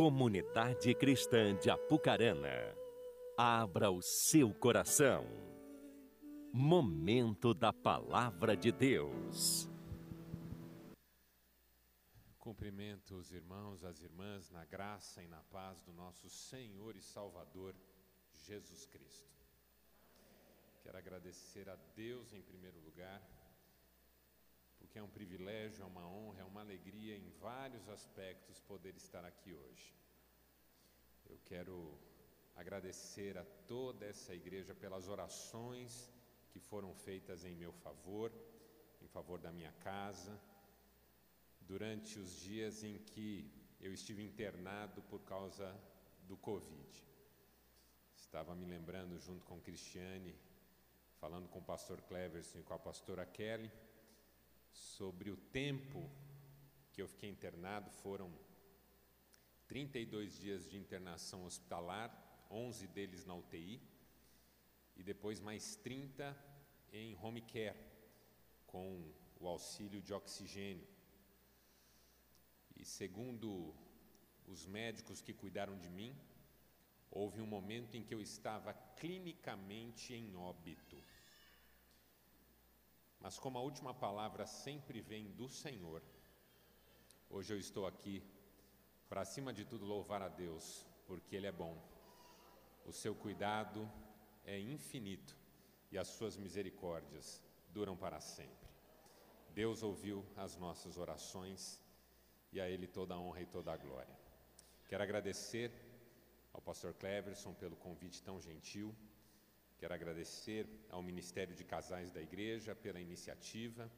Comunidade Cristã de Apucarana, abra o seu coração. Momento da Palavra de Deus. Cumprimento os irmãos, as irmãs, na graça e na paz do nosso Senhor e Salvador Jesus Cristo. Quero agradecer a Deus em primeiro lugar porque é um privilégio, é uma honra, é uma alegria em vários aspectos poder estar aqui hoje. Eu quero agradecer a toda essa igreja pelas orações que foram feitas em meu favor, em favor da minha casa, durante os dias em que eu estive internado por causa do Covid. Estava me lembrando, junto com Cristiane, falando com o pastor Cleverson e com a pastora Kelly, sobre o tempo que eu fiquei internado, foram 32 dias de internação hospitalar, 11 deles na UTI, e depois mais 30 em home care, com o auxílio de oxigênio. E segundo os médicos que cuidaram de mim, houve um momento em que eu estava clinicamente em óbito. Mas como a última palavra sempre vem do Senhor, hoje eu estou aqui para, acima de tudo, louvar a Deus, porque Ele é bom. O seu cuidado é infinito e as suas misericórdias duram para sempre. Deus ouviu as nossas orações e a Ele toda a honra e toda a glória. Quero agradecer ao pastor Cleverson pelo convite tão gentil Quero agradecer ao Ministério de Casais da Igreja pela iniciativa.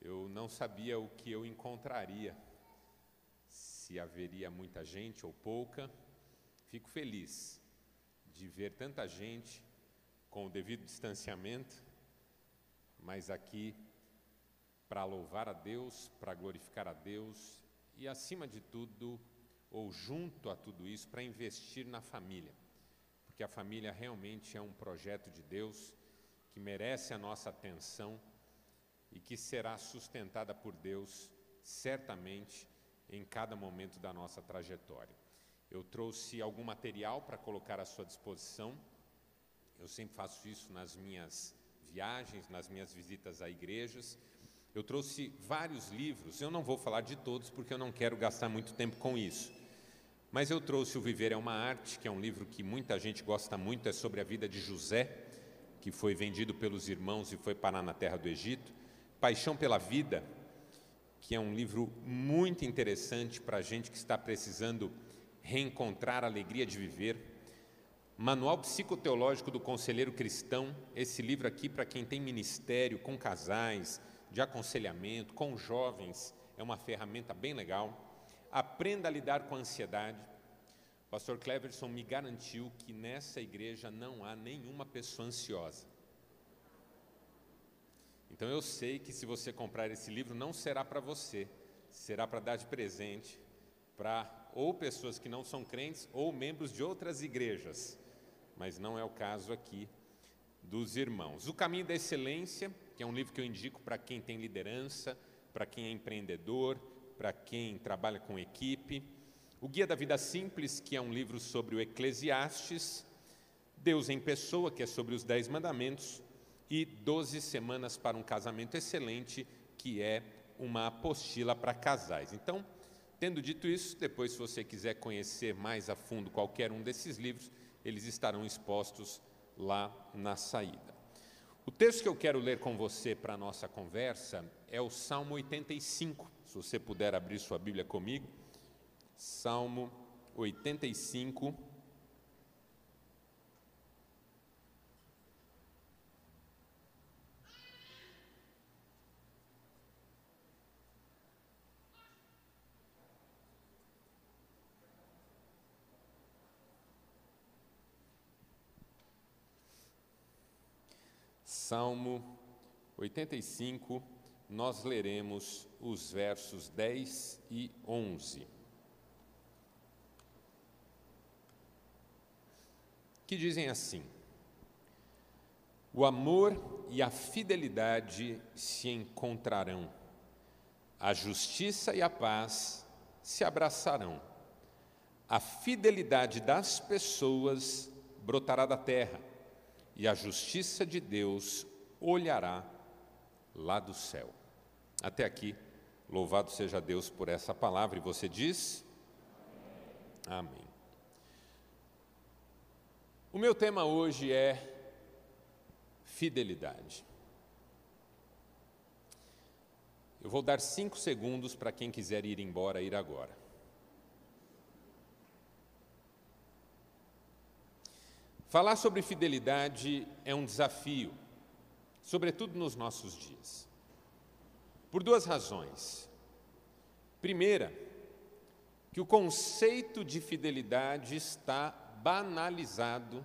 Eu não sabia o que eu encontraria, se haveria muita gente ou pouca. Fico feliz de ver tanta gente com o devido distanciamento, mas aqui para louvar a Deus, para glorificar a Deus e, acima de tudo, ou junto a tudo isso, para investir na família porque a família realmente é um projeto de Deus que merece a nossa atenção e que será sustentada por Deus certamente em cada momento da nossa trajetória. Eu trouxe algum material para colocar à sua disposição. Eu sempre faço isso nas minhas viagens, nas minhas visitas a igrejas. Eu trouxe vários livros, eu não vou falar de todos porque eu não quero gastar muito tempo com isso. Mas eu trouxe O Viver é uma Arte, que é um livro que muita gente gosta muito, é sobre a vida de José, que foi vendido pelos irmãos e foi parar na terra do Egito. Paixão pela Vida, que é um livro muito interessante para a gente que está precisando reencontrar a alegria de viver. Manual Psicoteológico do Conselheiro Cristão, esse livro aqui para quem tem ministério com casais, de aconselhamento, com jovens, é uma ferramenta bem legal. Aprenda a lidar com a ansiedade. O pastor Cleverson me garantiu que nessa igreja não há nenhuma pessoa ansiosa. Então eu sei que se você comprar esse livro, não será para você, será para dar de presente para ou pessoas que não são crentes ou membros de outras igrejas, mas não é o caso aqui dos irmãos. O Caminho da Excelência, que é um livro que eu indico para quem tem liderança, para quem é empreendedor, para quem trabalha com equipe. O Guia da Vida Simples, que é um livro sobre o Eclesiastes. Deus em Pessoa, que é sobre os Dez Mandamentos. E Doze Semanas para um Casamento Excelente, que é uma apostila para casais. Então, tendo dito isso, depois, se você quiser conhecer mais a fundo qualquer um desses livros, eles estarão expostos lá na saída. O texto que eu quero ler com você para a nossa conversa é o Salmo 85. Você puder abrir sua Bíblia comigo, Salmo 85. Salmo 85, nós leremos os versos 10 e 11. Que dizem assim: O amor e a fidelidade se encontrarão, a justiça e a paz se abraçarão. a fidelidade das pessoas brotará da terra, e a justiça de Deus olhará lá do céu. Até aqui, louvado seja Deus por essa palavra, e você diz? Amém. O meu tema hoje é fidelidade. Eu vou dar cinco segundos para quem quiser ir embora, ir agora. Falar sobre fidelidade é um desafio, sobretudo nos nossos dias. Por duas razões. Primeira, que o conceito de fidelidade está banalizado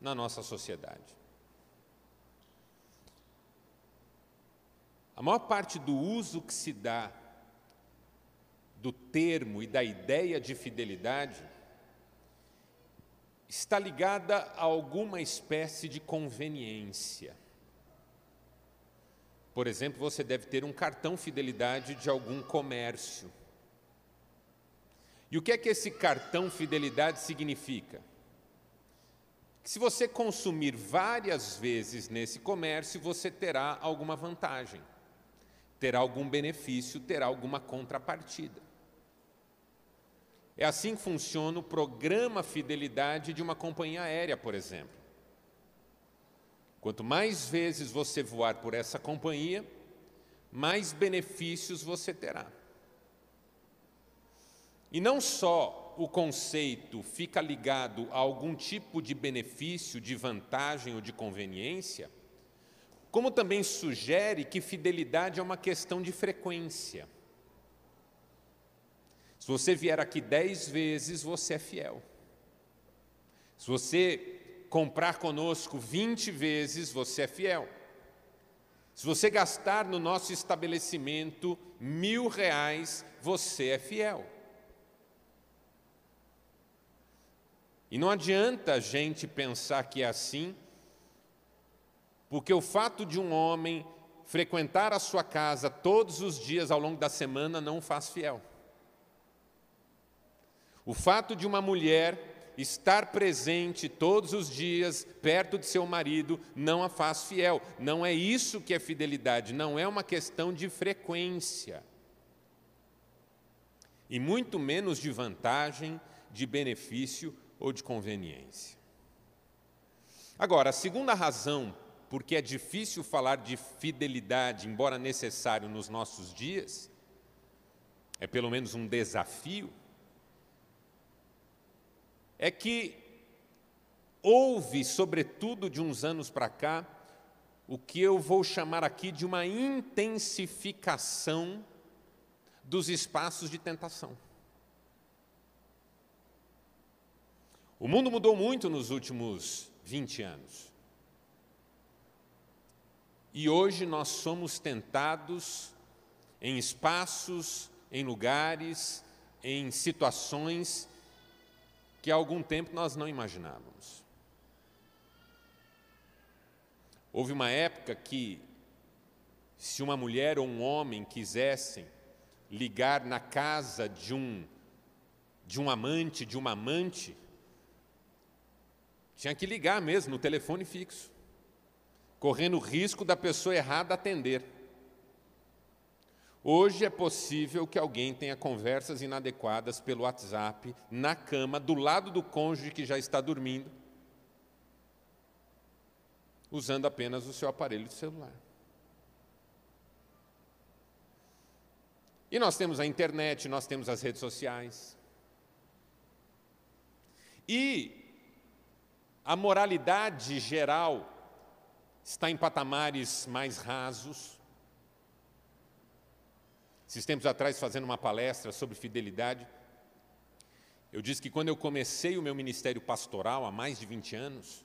na nossa sociedade. A maior parte do uso que se dá do termo e da ideia de fidelidade está ligada a alguma espécie de conveniência. Por exemplo, você deve ter um cartão fidelidade de algum comércio. E o que é que esse cartão fidelidade significa? Que se você consumir várias vezes nesse comércio, você terá alguma vantagem, terá algum benefício, terá alguma contrapartida. É assim que funciona o programa Fidelidade de uma companhia aérea, por exemplo. Quanto mais vezes você voar por essa companhia, mais benefícios você terá. E não só o conceito fica ligado a algum tipo de benefício, de vantagem ou de conveniência, como também sugere que fidelidade é uma questão de frequência. Se você vier aqui dez vezes, você é fiel. Se você comprar conosco vinte vezes, você é fiel. Se você gastar no nosso estabelecimento mil reais, você é fiel. E não adianta a gente pensar que é assim, porque o fato de um homem frequentar a sua casa todos os dias ao longo da semana não o faz fiel. O fato de uma mulher estar presente todos os dias perto de seu marido não a faz fiel. Não é isso que é fidelidade, não é uma questão de frequência. E muito menos de vantagem, de benefício ou de conveniência. Agora, a segunda razão porque é difícil falar de fidelidade, embora necessário nos nossos dias, é pelo menos um desafio, é que houve, sobretudo de uns anos para cá, o que eu vou chamar aqui de uma intensificação dos espaços de tentação. O mundo mudou muito nos últimos 20 anos. E hoje nós somos tentados em espaços, em lugares, em situações que há algum tempo nós não imaginávamos. Houve uma época que, se uma mulher ou um homem quisessem ligar na casa de um, de um amante, de uma amante, tinha que ligar mesmo no telefone fixo, correndo o risco da pessoa errada atender. Hoje é possível que alguém tenha conversas inadequadas pelo WhatsApp, na cama, do lado do cônjuge que já está dormindo, usando apenas o seu aparelho de celular. E nós temos a internet, nós temos as redes sociais. E a moralidade geral está em patamares mais rasos. Esses tempos atrás, fazendo uma palestra sobre fidelidade, eu disse que quando eu comecei o meu ministério pastoral há mais de 20 anos,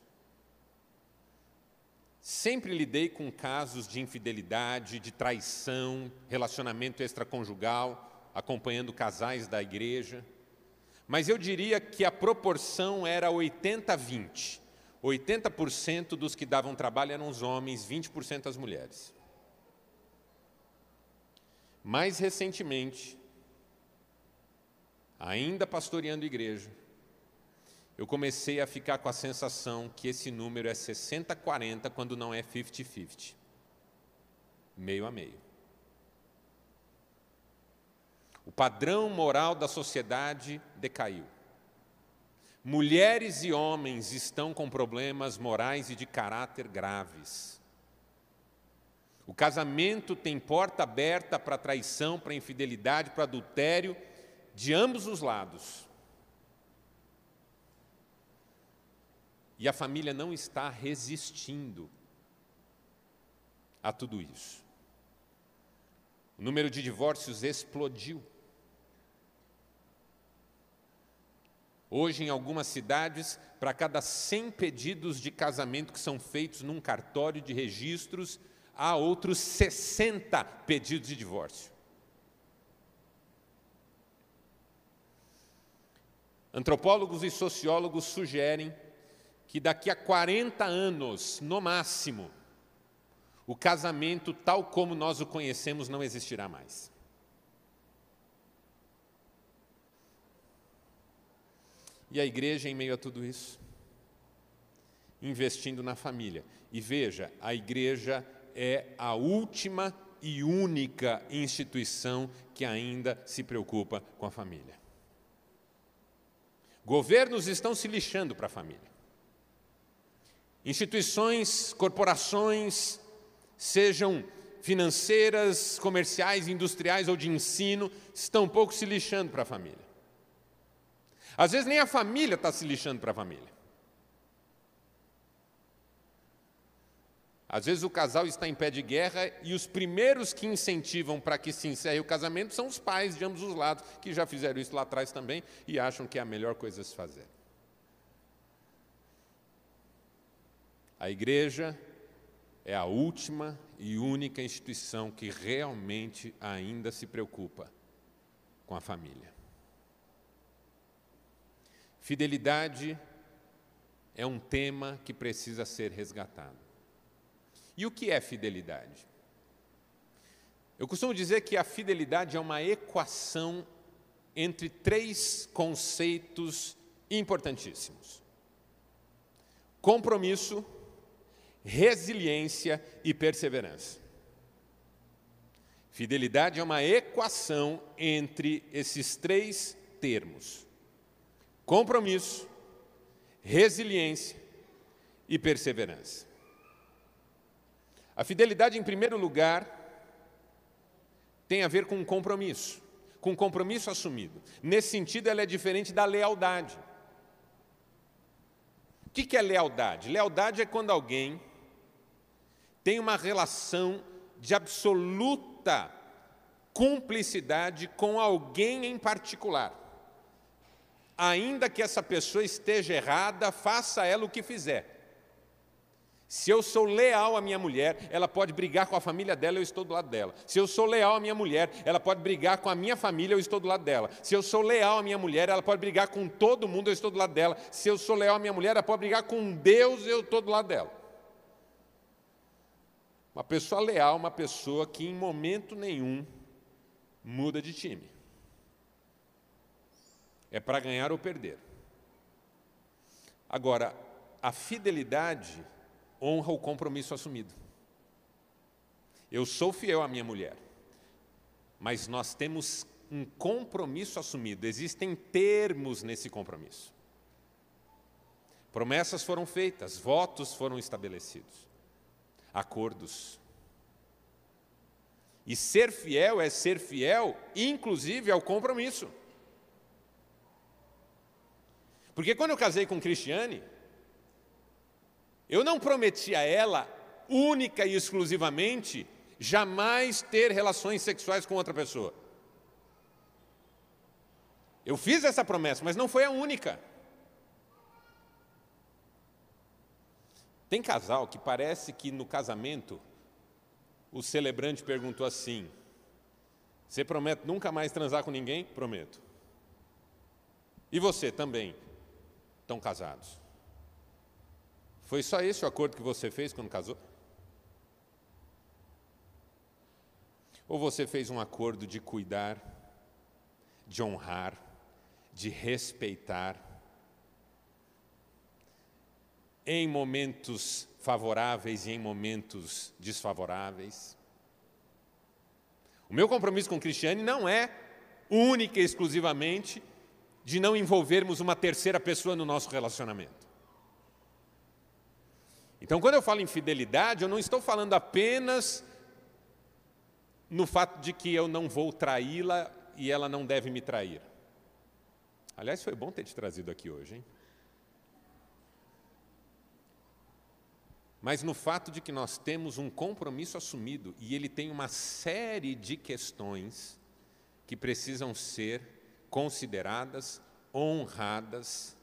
sempre lidei com casos de infidelidade, de traição, relacionamento extraconjugal, acompanhando casais da igreja. Mas eu diria que a proporção era 80-20. 80% dos que davam trabalho eram os homens, 20% as mulheres. Mais recentemente, ainda pastoreando igreja, eu comecei a ficar com a sensação que esse número é 60-40 quando não é 50-50. Meio a meio. O padrão moral da sociedade decaiu. Mulheres e homens estão com problemas morais e de caráter graves. O casamento tem porta aberta para traição, para infidelidade, para adultério, de ambos os lados. E a família não está resistindo a tudo isso. O número de divórcios explodiu. Hoje, em algumas cidades, para cada 100 pedidos de casamento que são feitos num cartório de registros, há outros 60 pedidos de divórcio. Antropólogos e sociólogos sugerem que daqui a 40 anos, no máximo, o casamento tal como nós o conhecemos não existirá mais. E a igreja, em meio a tudo isso, investindo na família. E veja, a igreja é a última e única instituição que ainda se preocupa com a família. Governos estão se lixando para a família. Instituições, corporações, sejam financeiras, comerciais, industriais ou de ensino, estão um pouco se lixando para a família. Às vezes nem a família está se lixando para a família. Às vezes o casal está em pé de guerra e os primeiros que incentivam para que se encerre o casamento são os pais de ambos os lados, que já fizeram isso lá atrás também e acham que é a melhor coisa a se fazer. A igreja é a última e única instituição que realmente ainda se preocupa com a família. Fidelidade é um tema que precisa ser resgatado. E o que é fidelidade? Eu costumo dizer que a fidelidade é uma equação entre três conceitos importantíssimos: compromisso, resiliência e perseverança. Fidelidade é uma equação entre esses três termos: compromisso, resiliência e perseverança. A fidelidade, em primeiro lugar, tem a ver com um compromisso, com um compromisso assumido. Nesse sentido, ela é diferente da lealdade. O que é lealdade? Lealdade é quando alguém tem uma relação de absoluta cumplicidade com alguém em particular. Ainda que essa pessoa esteja errada, faça ela o que fizer. Se eu sou leal à minha mulher, ela pode brigar com a família dela, eu estou do lado dela. Se eu sou leal à minha mulher, ela pode brigar com a minha família, eu estou do lado dela. Se eu sou leal à minha mulher, ela pode brigar com todo mundo, eu estou do lado dela. Se eu sou leal à minha mulher, ela pode brigar com Deus, eu estou do lado dela. Uma pessoa leal, uma pessoa que em momento nenhum muda de time. É para ganhar ou perder. Agora, a fidelidade honra o compromisso assumido. Eu sou fiel à minha mulher, mas nós temos um compromisso assumido, existem termos nesse compromisso. Promessas foram feitas, votos foram estabelecidos, acordos. E ser fiel é ser fiel, inclusive ao compromisso. Porque quando eu casei com Cristiane, eu não prometi a ela, única e exclusivamente, jamais ter relações sexuais com outra pessoa. Eu fiz essa promessa, mas não foi a única. Tem casal que parece que no casamento o celebrante perguntou assim: Você promete nunca mais transar com ninguém? Prometo. E você também? Estão casados. Foi só esse o acordo que você fez quando casou? Ou você fez um acordo de cuidar, de honrar, de respeitar em momentos favoráveis e em momentos desfavoráveis. O meu compromisso com Cristiane não é única e exclusivamente de não envolvermos uma terceira pessoa no nosso relacionamento. Então, quando eu falo em fidelidade, eu não estou falando apenas no fato de que eu não vou traí-la e ela não deve me trair. Aliás, foi bom ter te trazido aqui hoje, hein? Mas no fato de que nós temos um compromisso assumido e ele tem uma série de questões que precisam ser consideradas, honradas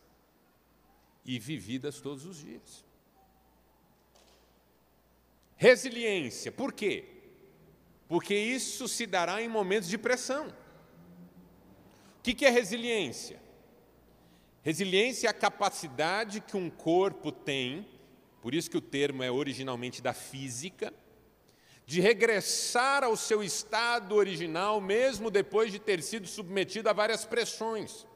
e vividas todos os dias. Resiliência, por quê? Porque isso se dará em momentos de pressão. O que é resiliência? Resiliência é a capacidade que um corpo tem, por isso que o termo é originalmente da física, de regressar ao seu estado original, mesmo depois de ter sido submetido a várias pressões.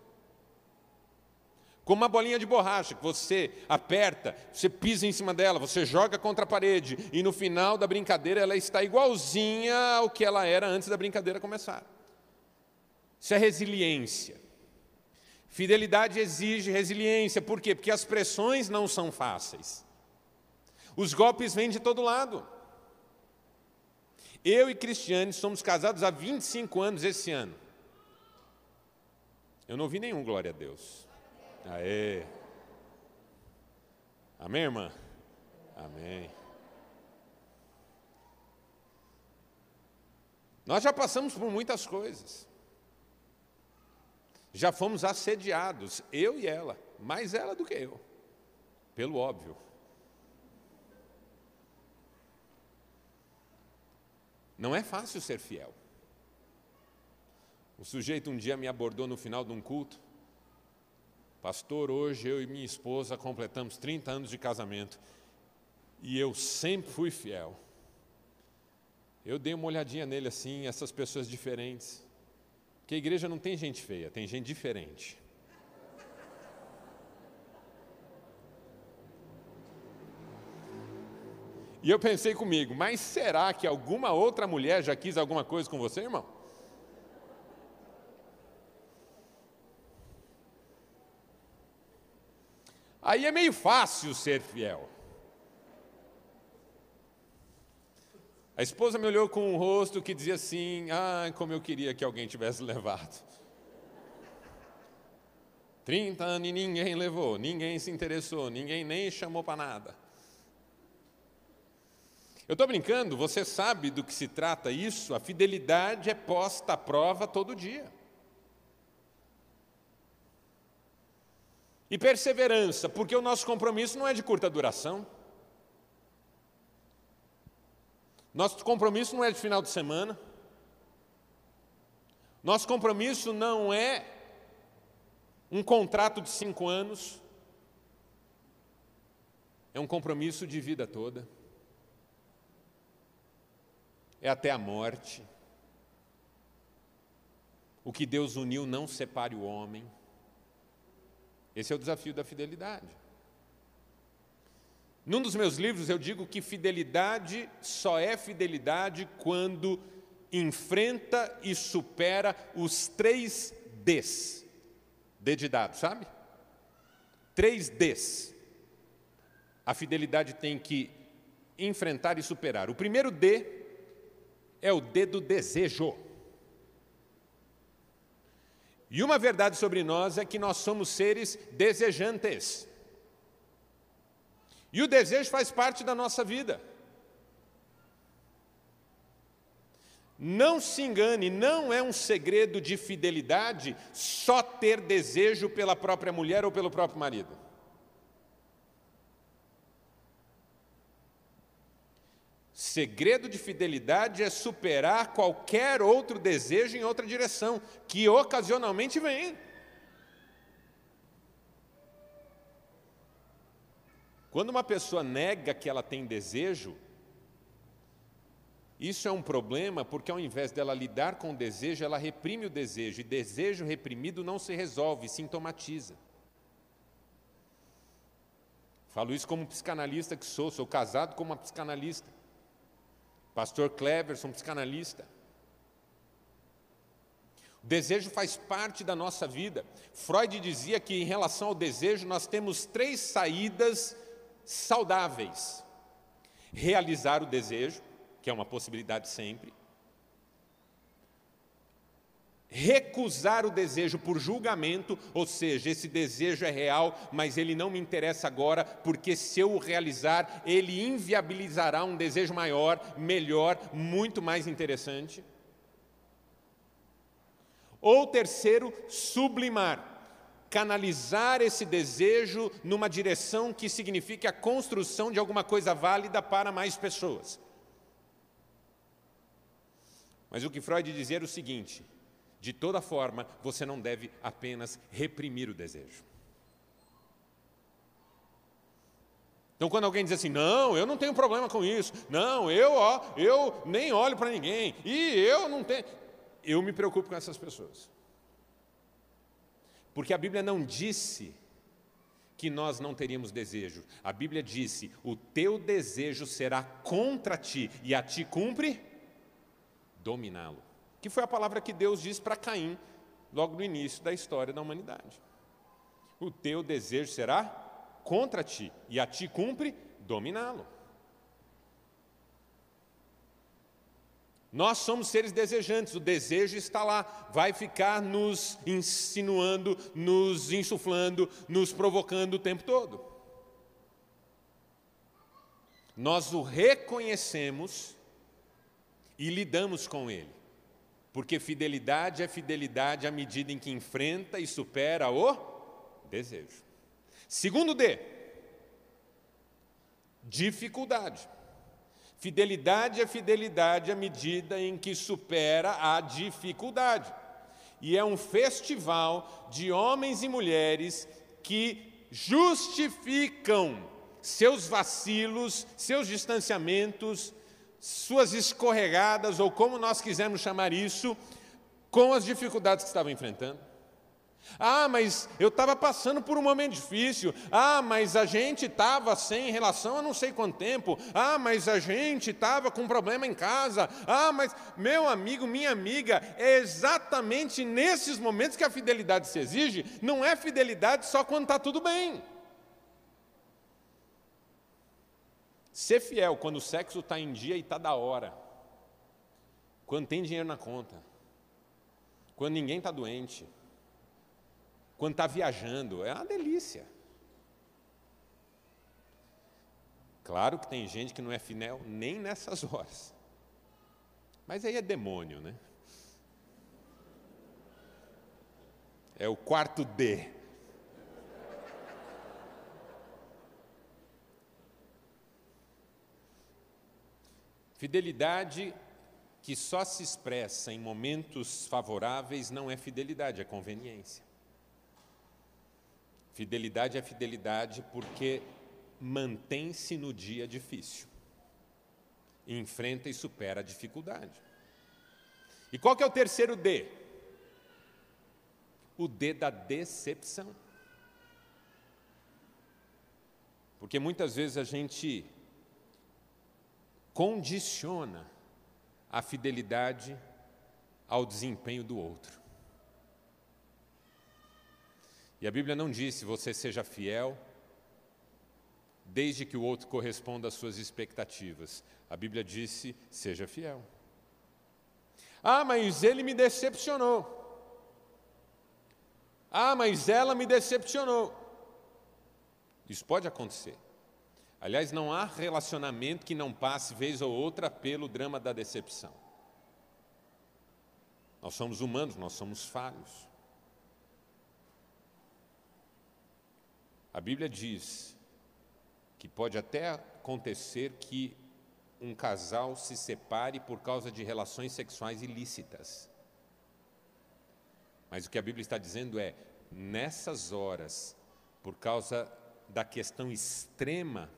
Como uma bolinha de borracha que você aperta, você pisa em cima dela, você joga contra a parede e no final da brincadeira ela está igualzinha ao que ela era antes da brincadeira começar. Isso é resiliência. Fidelidade exige resiliência, por quê? Porque as pressões não são fáceis. Os golpes vêm de todo lado. Eu e Cristiane somos casados há 25 anos esse ano. Eu não vi nenhum, glória a Deus. Aê. Amém, irmã? Amém. Nós já passamos por muitas coisas. Já fomos assediados, eu e ela, mais ela do que eu, pelo óbvio. Não é fácil ser fiel. O sujeito um dia me abordou no final de um culto. Pastor, hoje eu e minha esposa completamos 30 anos de casamento e eu sempre fui fiel. Eu dei uma olhadinha nele assim, essas pessoas diferentes. Porque a igreja não tem gente feia, tem gente diferente. E eu pensei comigo, mas será que alguma outra mulher já quis alguma coisa com você, irmão? Aí é meio fácil ser fiel. A esposa me olhou com um rosto que dizia assim: Ah, como eu queria que alguém tivesse levado. 30 anos e ninguém levou, ninguém se interessou, ninguém nem chamou para nada. Eu estou brincando, você sabe do que se trata isso? A fidelidade é posta à prova todo dia. E perseverança, porque o nosso compromisso não é de curta duração. Nosso compromisso não é de final de semana. Nosso compromisso não é um contrato de cinco anos. É um compromisso de vida toda. É até a morte. O que Deus uniu não separe o homem. Esse é o desafio da fidelidade. Num dos meus livros eu digo que fidelidade só é fidelidade quando enfrenta e supera os três Ds. D de dado, sabe? Três Ds. A fidelidade tem que enfrentar e superar. O primeiro D é o D do desejo. E uma verdade sobre nós é que nós somos seres desejantes. E o desejo faz parte da nossa vida. Não se engane, não é um segredo de fidelidade só ter desejo pela própria mulher ou pelo próprio marido. Segredo de fidelidade é superar qualquer outro desejo em outra direção, que ocasionalmente vem. Quando uma pessoa nega que ela tem desejo, Isso é um problema porque, ao invés dela lidar com o desejo, ela reprime o desejo, e desejo reprimido não se resolve, sintomatiza. Falo isso como psicanalista que sou, sou casado com uma psicanalista. Pastor Cleverson, psicanalista. O desejo faz parte da nossa vida. Freud dizia que, em relação ao desejo, nós temos três saídas saudáveis: realizar o desejo, que é uma possibilidade sempre, recusar o desejo por julgamento, ou seja, esse desejo é real, mas ele não me interessa agora, porque se eu o realizar, ele inviabilizará um desejo maior, melhor, muito mais interessante. Ou terceiro, sublimar, canalizar esse desejo numa direção que signifique a construção de alguma coisa válida para mais pessoas. Mas o que Freud dizia era o seguinte: de toda forma, você não deve apenas reprimir o desejo. Então, quando alguém diz assim, não, eu não tenho problema com isso, não, eu, ó, eu nem olho para ninguém, e eu não tenho. Eu me preocupo com essas pessoas. Porque a Bíblia não disse que nós não teríamos desejo. A Bíblia disse: o teu desejo será contra ti, e a ti cumpre dominá-lo que foi a palavra que Deus disse para Caim logo no início da história da humanidade. O teu desejo será contra ti, e a ti cumpre dominá-lo. Nós somos seres desejantes, o desejo está lá, vai ficar nos insinuando, nos insuflando, nos provocando o tempo todo. Nós o reconhecemos e lidamos com ele. Porque fidelidade é fidelidade à medida em que enfrenta e supera o desejo. Segundo D, dificuldade. Fidelidade é fidelidade à medida em que supera a dificuldade. E é um festival de homens e mulheres que justificam seus vacilos, seus distanciamentos, suas escorregadas, ou como nós quisermos chamar isso, com as dificuldades que estava enfrentando. Ah, mas eu estava passando por um momento difícil. Ah, mas a gente estava sem relação há não sei quanto tempo. Ah, mas a gente estava com um problema em casa. Ah, mas meu amigo, minha amiga, é exatamente nesses momentos que a fidelidade se exige. Não é fidelidade só quando está tudo bem. Ser fiel quando o sexo está em dia e está da hora. Quando tem dinheiro na conta. Quando ninguém está doente. Quando está viajando. É uma delícia. Claro que tem gente que não é fiel nem nessas horas. Mas aí é demônio, né? É o quarto D. Fidelidade que só se expressa em momentos favoráveis não é fidelidade, é conveniência. Fidelidade é fidelidade porque mantém-se no dia difícil, enfrenta e supera a dificuldade. E qual que é o terceiro D? O D da decepção. Porque muitas vezes a gente condiciona a fidelidade ao desempenho do outro. E a Bíblia não disse você seja fiel desde que o outro corresponda às suas expectativas. A Bíblia disse seja fiel. Ah, mas ele me decepcionou. Ah, mas ela me decepcionou. Isso pode acontecer. Aliás, não há relacionamento que não passe vez ou outra pelo drama da decepção. Nós somos humanos, nós somos falhos. A Bíblia diz que pode até acontecer que um casal se separe por causa de relações sexuais ilícitas. Mas o que a Bíblia está dizendo é: nessas horas, por causa da questão extrema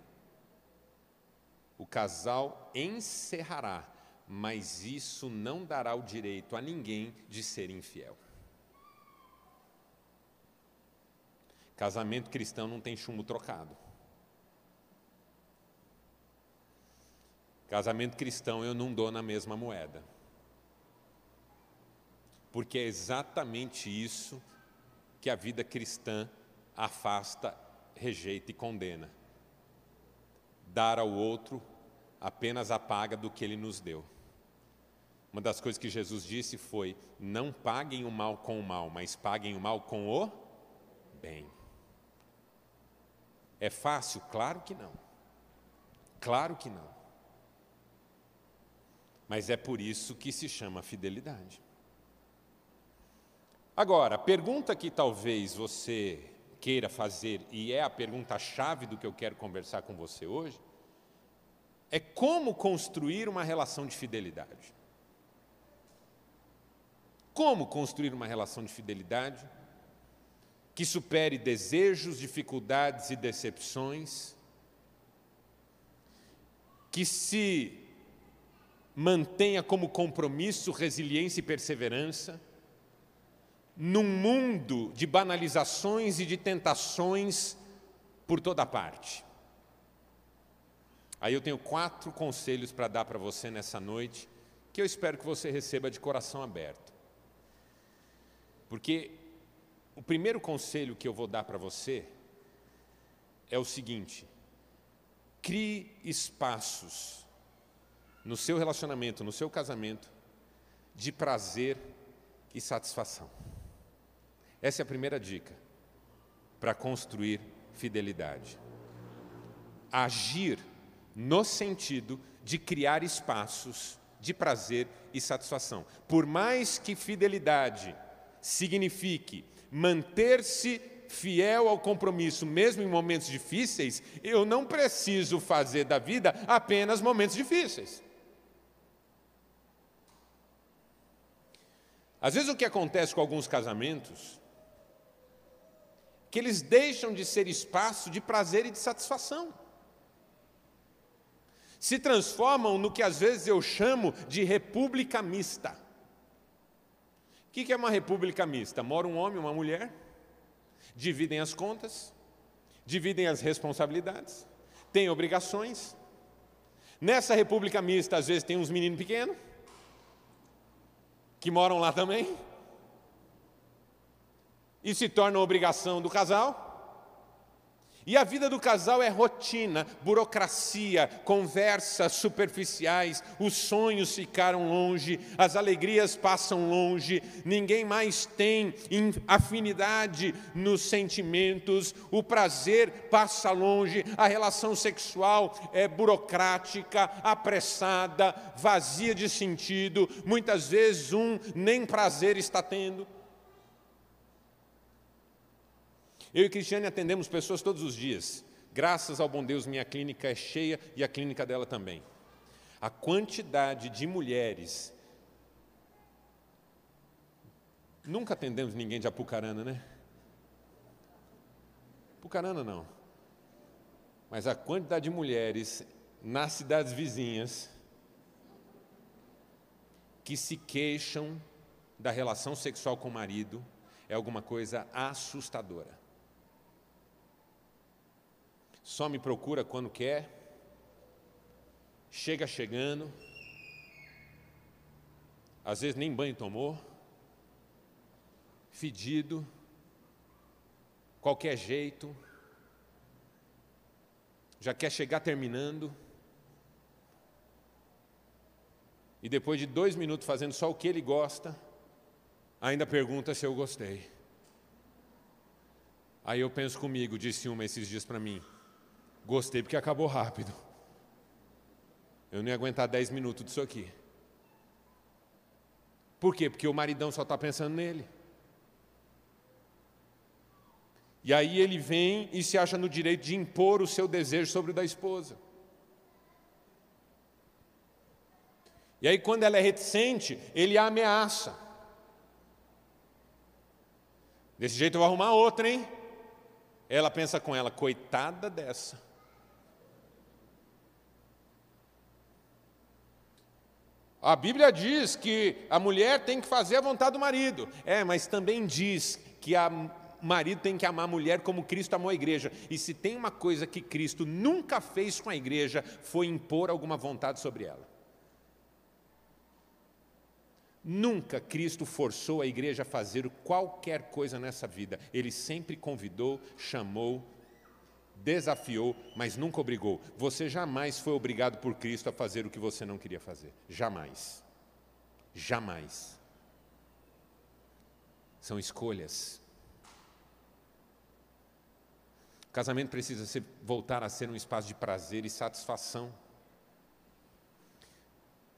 o casal encerrará, mas isso não dará o direito a ninguém de ser infiel. Casamento cristão não tem chumbo trocado. Casamento cristão eu não dou na mesma moeda. Porque é exatamente isso que a vida cristã afasta, rejeita e condena. Dar ao outro apenas a paga do que ele nos deu. Uma das coisas que Jesus disse foi: não paguem o mal com o mal, mas paguem o mal com o bem. É fácil? Claro que não. Claro que não. Mas é por isso que se chama fidelidade. Agora, a pergunta que talvez você queira fazer, e é a pergunta-chave do que eu quero conversar com você hoje, é como construir uma relação de fidelidade. Como construir uma relação de fidelidade que supere desejos, dificuldades e decepções, que se mantenha como compromisso resiliência e perseverança, num mundo de banalizações e de tentações por toda parte. Aí eu tenho quatro conselhos para dar para você nessa noite, que eu espero que você receba de coração aberto. Porque o primeiro conselho que eu vou dar para você é o seguinte: crie espaços no seu relacionamento, no seu casamento, de prazer e satisfação. Essa é a primeira dica para construir fidelidade. Agir no sentido de criar espaços de prazer e satisfação. Por mais que fidelidade signifique manter-se fiel ao compromisso, mesmo em momentos difíceis, eu não preciso fazer da vida apenas momentos difíceis. Às vezes o que acontece com alguns casamentos que eles deixam de ser espaço de prazer e de satisfação. Se transformam no que às vezes eu chamo de república mista. O que é uma república mista? Mora um homem e uma mulher, dividem as contas, dividem as responsabilidades, têm obrigações. Nessa república mista, às vezes, tem uns meninos pequenos, que moram lá também, e se torna obrigação do casal. E a vida do casal é rotina, burocracia, conversas superficiais, os sonhos ficaram longe, as alegrias passam longe, ninguém mais tem afinidade nos sentimentos, o prazer passa longe, a relação sexual é burocrática, apressada, vazia de sentido, muitas vezes um nem prazer está tendo. Eu e Cristiane atendemos pessoas todos os dias. Graças ao bom Deus, minha clínica é cheia e a clínica dela também. A quantidade de mulheres. Nunca atendemos ninguém de Apucarana, né? Apucarana não. Mas a quantidade de mulheres nas cidades vizinhas que se queixam da relação sexual com o marido é alguma coisa assustadora. Só me procura quando quer, chega chegando, às vezes nem banho tomou, fedido, qualquer jeito, já quer chegar terminando, e depois de dois minutos fazendo só o que ele gosta, ainda pergunta se eu gostei. Aí eu penso comigo, disse uma esses dias para mim, Gostei porque acabou rápido. Eu não ia aguentar 10 minutos disso aqui. Por quê? Porque o maridão só está pensando nele. E aí ele vem e se acha no direito de impor o seu desejo sobre o da esposa. E aí, quando ela é reticente, ele a ameaça. Desse jeito eu vou arrumar outra, hein? Ela pensa com ela, coitada dessa. A Bíblia diz que a mulher tem que fazer a vontade do marido. É, mas também diz que a marido tem que amar a mulher como Cristo amou a igreja. E se tem uma coisa que Cristo nunca fez com a igreja, foi impor alguma vontade sobre ela. Nunca Cristo forçou a igreja a fazer qualquer coisa nessa vida. Ele sempre convidou, chamou, desafiou, mas nunca obrigou. Você jamais foi obrigado por Cristo a fazer o que você não queria fazer. Jamais. Jamais. São escolhas. O casamento precisa ser, voltar a ser um espaço de prazer e satisfação.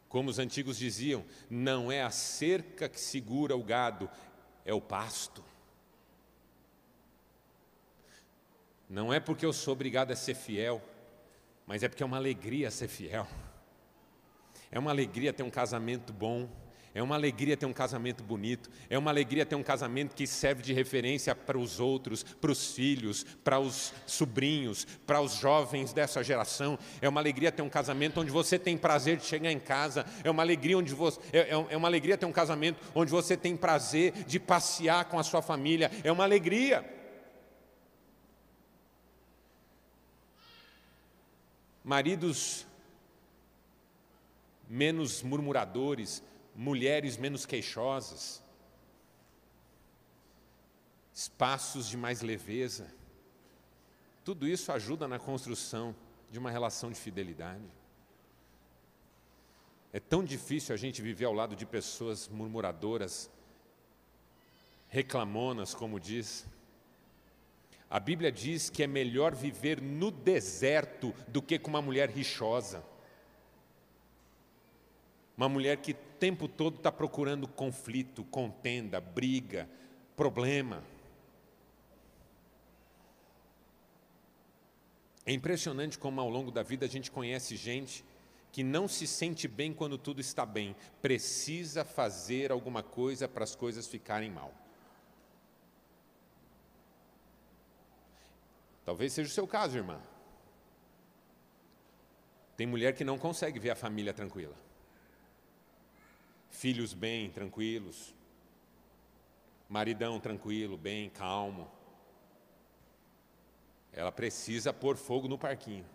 Como os antigos diziam, não é a cerca que segura o gado, é o pasto. Não é porque eu sou obrigado a ser fiel, mas é porque é uma alegria ser fiel. É uma alegria ter um casamento bom, é uma alegria ter um casamento bonito, é uma alegria ter um casamento que serve de referência para os outros, para os filhos, para os sobrinhos, para os jovens dessa geração. É uma alegria ter um casamento onde você tem prazer de chegar em casa, é uma alegria onde você é, é, é uma alegria ter um casamento onde você tem prazer de passear com a sua família. É uma alegria. Maridos menos murmuradores, mulheres menos queixosas, espaços de mais leveza. Tudo isso ajuda na construção de uma relação de fidelidade. É tão difícil a gente viver ao lado de pessoas murmuradoras, reclamonas, como diz, a Bíblia diz que é melhor viver no deserto do que com uma mulher rixosa. Uma mulher que o tempo todo está procurando conflito, contenda, briga, problema. É impressionante como ao longo da vida a gente conhece gente que não se sente bem quando tudo está bem, precisa fazer alguma coisa para as coisas ficarem mal. Talvez seja o seu caso, irmã. Tem mulher que não consegue ver a família tranquila. Filhos bem, tranquilos. Maridão tranquilo, bem, calmo. Ela precisa pôr fogo no parquinho.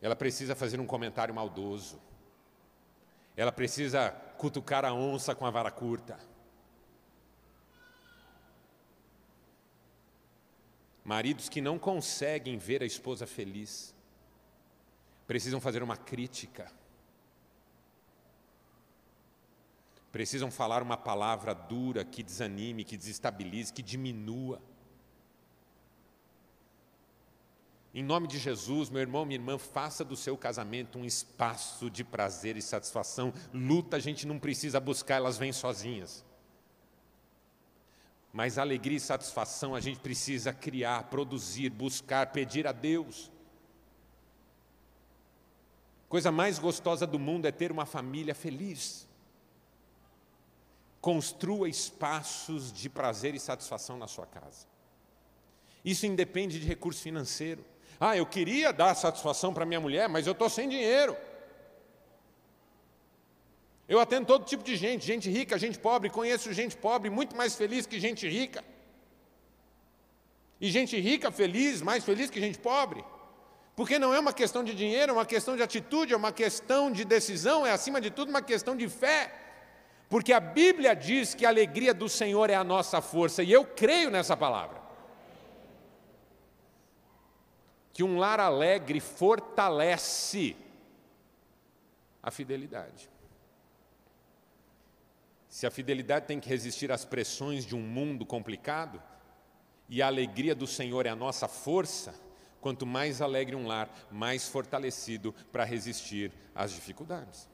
Ela precisa fazer um comentário maldoso. Ela precisa cutucar a onça com a vara curta. Maridos que não conseguem ver a esposa feliz, precisam fazer uma crítica, precisam falar uma palavra dura que desanime, que desestabilize, que diminua. Em nome de Jesus, meu irmão, minha irmã, faça do seu casamento um espaço de prazer e satisfação. Luta a gente não precisa buscar, elas vêm sozinhas. Mas alegria e satisfação a gente precisa criar, produzir, buscar, pedir a Deus. Coisa mais gostosa do mundo é ter uma família feliz. Construa espaços de prazer e satisfação na sua casa. Isso independe de recurso financeiro. Ah, eu queria dar satisfação para minha mulher, mas eu estou sem dinheiro. Eu atendo todo tipo de gente, gente rica, gente pobre, conheço gente pobre muito mais feliz que gente rica. E gente rica feliz, mais feliz que gente pobre. Porque não é uma questão de dinheiro, é uma questão de atitude, é uma questão de decisão, é acima de tudo uma questão de fé. Porque a Bíblia diz que a alegria do Senhor é a nossa força, e eu creio nessa palavra. Que um lar alegre fortalece a fidelidade. Se a fidelidade tem que resistir às pressões de um mundo complicado, e a alegria do Senhor é a nossa força, quanto mais alegre um lar, mais fortalecido para resistir às dificuldades.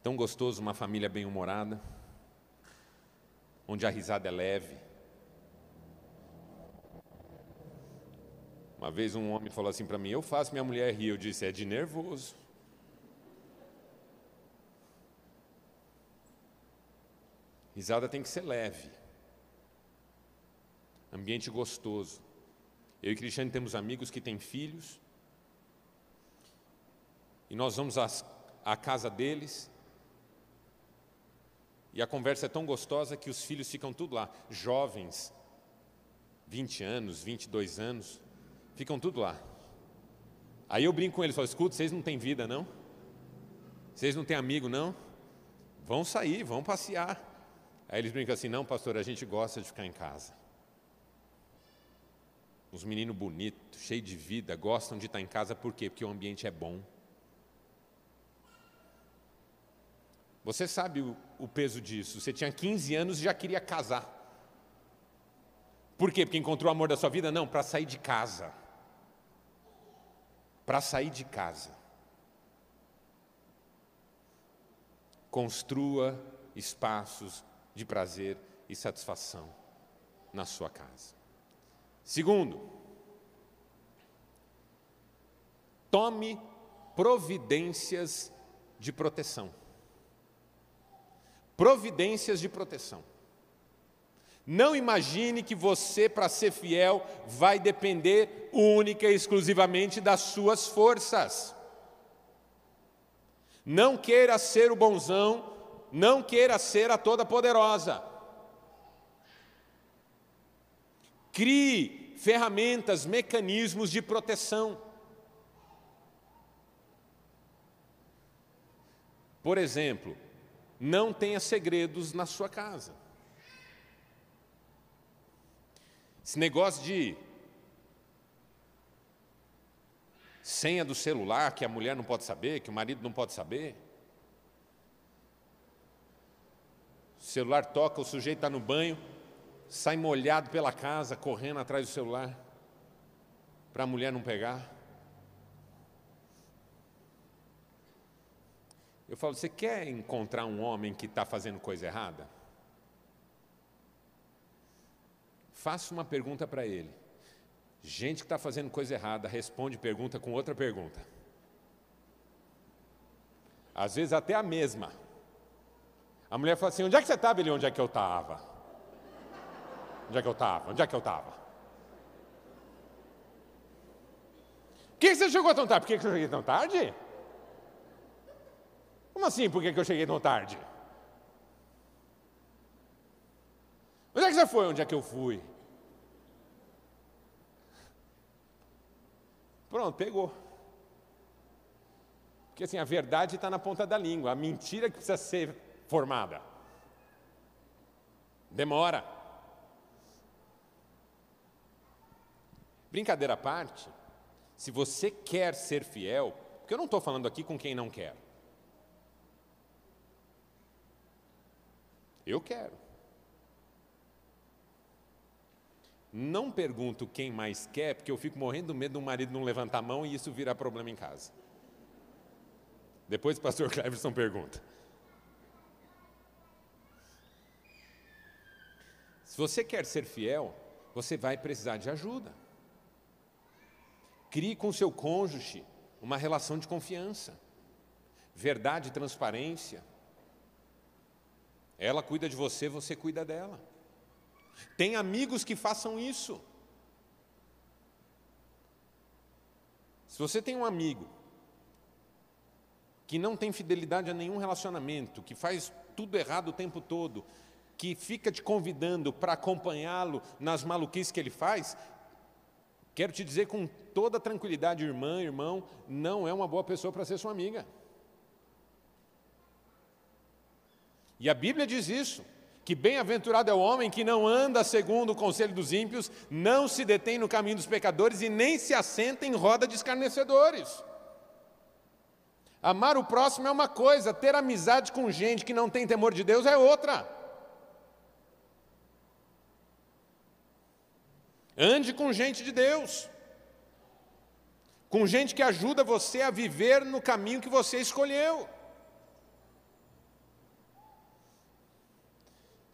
Tão gostoso uma família bem-humorada, onde a risada é leve, Uma vez um homem falou assim para mim: Eu faço minha mulher rir. Eu disse: É de nervoso. Risada tem que ser leve, ambiente gostoso. Eu e Cristiane temos amigos que têm filhos, e nós vamos à casa deles, e a conversa é tão gostosa que os filhos ficam tudo lá, jovens, 20 anos, 22 anos, ficam tudo lá. Aí eu brinco com eles, falo, escuta, vocês não têm vida não? Vocês não têm amigo não? Vão sair, vão passear. Aí eles brincam assim, não pastor, a gente gosta de ficar em casa. Uns meninos bonitos, cheios de vida, gostam de estar em casa, por quê? Porque o ambiente é bom. Você sabe o, o peso disso. Você tinha 15 anos e já queria casar. Por quê? Porque encontrou o amor da sua vida? Não, para sair de casa. Para sair de casa. Construa espaços de prazer e satisfação na sua casa. Segundo, tome providências de proteção. Providências de proteção. Não imagine que você, para ser fiel, vai depender única e exclusivamente das suas forças. Não queira ser o bonzão, não queira ser a toda poderosa. Crie ferramentas, mecanismos de proteção. Por exemplo, não tenha segredos na sua casa. Esse negócio de senha do celular que a mulher não pode saber, que o marido não pode saber. O celular toca, o sujeito está no banho, sai molhado pela casa, correndo atrás do celular, para a mulher não pegar. Eu falo, você quer encontrar um homem que está fazendo coisa errada? Faça uma pergunta para ele. Gente que está fazendo coisa errada responde pergunta com outra pergunta. Às vezes até a mesma. A mulher fala assim: onde é que você estava? Ele, onde é que eu estava? Onde é que eu estava? Onde é que eu estava? Por que você chegou tão tarde? Por que você chegou tão tarde? Como assim, por que eu cheguei tão tarde? Onde é que você foi? Onde é que eu fui? Pronto, pegou. Porque assim, a verdade está na ponta da língua, a mentira que precisa ser formada. Demora. Brincadeira à parte, se você quer ser fiel, porque eu não estou falando aqui com quem não quer. Eu quero. Não pergunto quem mais quer, porque eu fico morrendo de medo do marido não levantar a mão e isso virar problema em casa. Depois o pastor Cleverson pergunta. Se você quer ser fiel, você vai precisar de ajuda. Crie com seu cônjuge uma relação de confiança, verdade e transparência. Ela cuida de você, você cuida dela. Tem amigos que façam isso. Se você tem um amigo que não tem fidelidade a nenhum relacionamento, que faz tudo errado o tempo todo, que fica te convidando para acompanhá-lo nas maluquices que ele faz, quero te dizer com toda tranquilidade, irmã, irmão, não é uma boa pessoa para ser sua amiga. E a Bíblia diz isso que bem-aventurado é o homem que não anda segundo o conselho dos ímpios, não se detém no caminho dos pecadores e nem se assenta em roda de escarnecedores. Amar o próximo é uma coisa, ter amizade com gente que não tem temor de Deus é outra. Ande com gente de Deus, com gente que ajuda você a viver no caminho que você escolheu.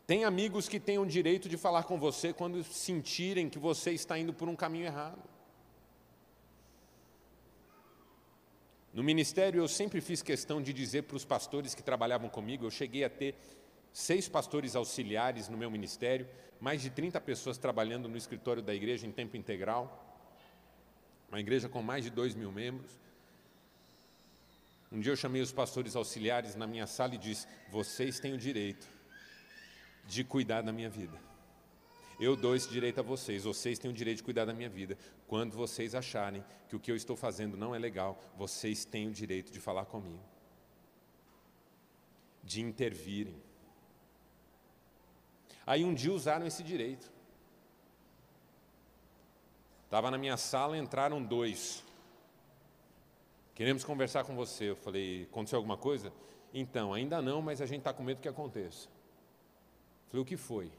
Tem amigos que têm o direito de falar com você quando sentirem que você está indo por um caminho errado. No ministério, eu sempre fiz questão de dizer para os pastores que trabalhavam comigo, eu cheguei a ter seis pastores auxiliares no meu ministério, mais de 30 pessoas trabalhando no escritório da igreja em tempo integral. uma igreja com mais de dois mil membros. Um dia eu chamei os pastores auxiliares na minha sala e disse: Vocês têm o direito de cuidar da minha vida. Eu dou esse direito a vocês, vocês têm o direito de cuidar da minha vida. Quando vocês acharem que o que eu estou fazendo não é legal, vocês têm o direito de falar comigo, de intervirem. Aí um dia usaram esse direito. Estava na minha sala, entraram dois. Queremos conversar com você. Eu falei, aconteceu alguma coisa? Então, ainda não, mas a gente está com medo que aconteça. Falei, o que foi?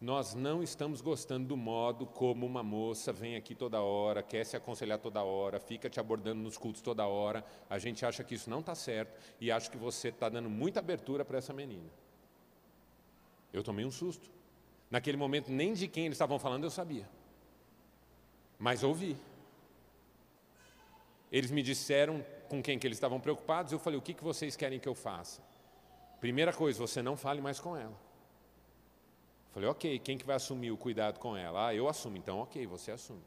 Nós não estamos gostando do modo como uma moça vem aqui toda hora, quer se aconselhar toda hora, fica te abordando nos cultos toda hora. A gente acha que isso não está certo e acha que você está dando muita abertura para essa menina. Eu tomei um susto. Naquele momento, nem de quem eles estavam falando eu sabia, mas ouvi. Eles me disseram com quem que eles estavam preocupados, eu falei: o que, que vocês querem que eu faça? Primeira coisa, você não fale mais com ela. Falei, ok, quem que vai assumir o cuidado com ela? Ah, eu assumo, então ok, você assume.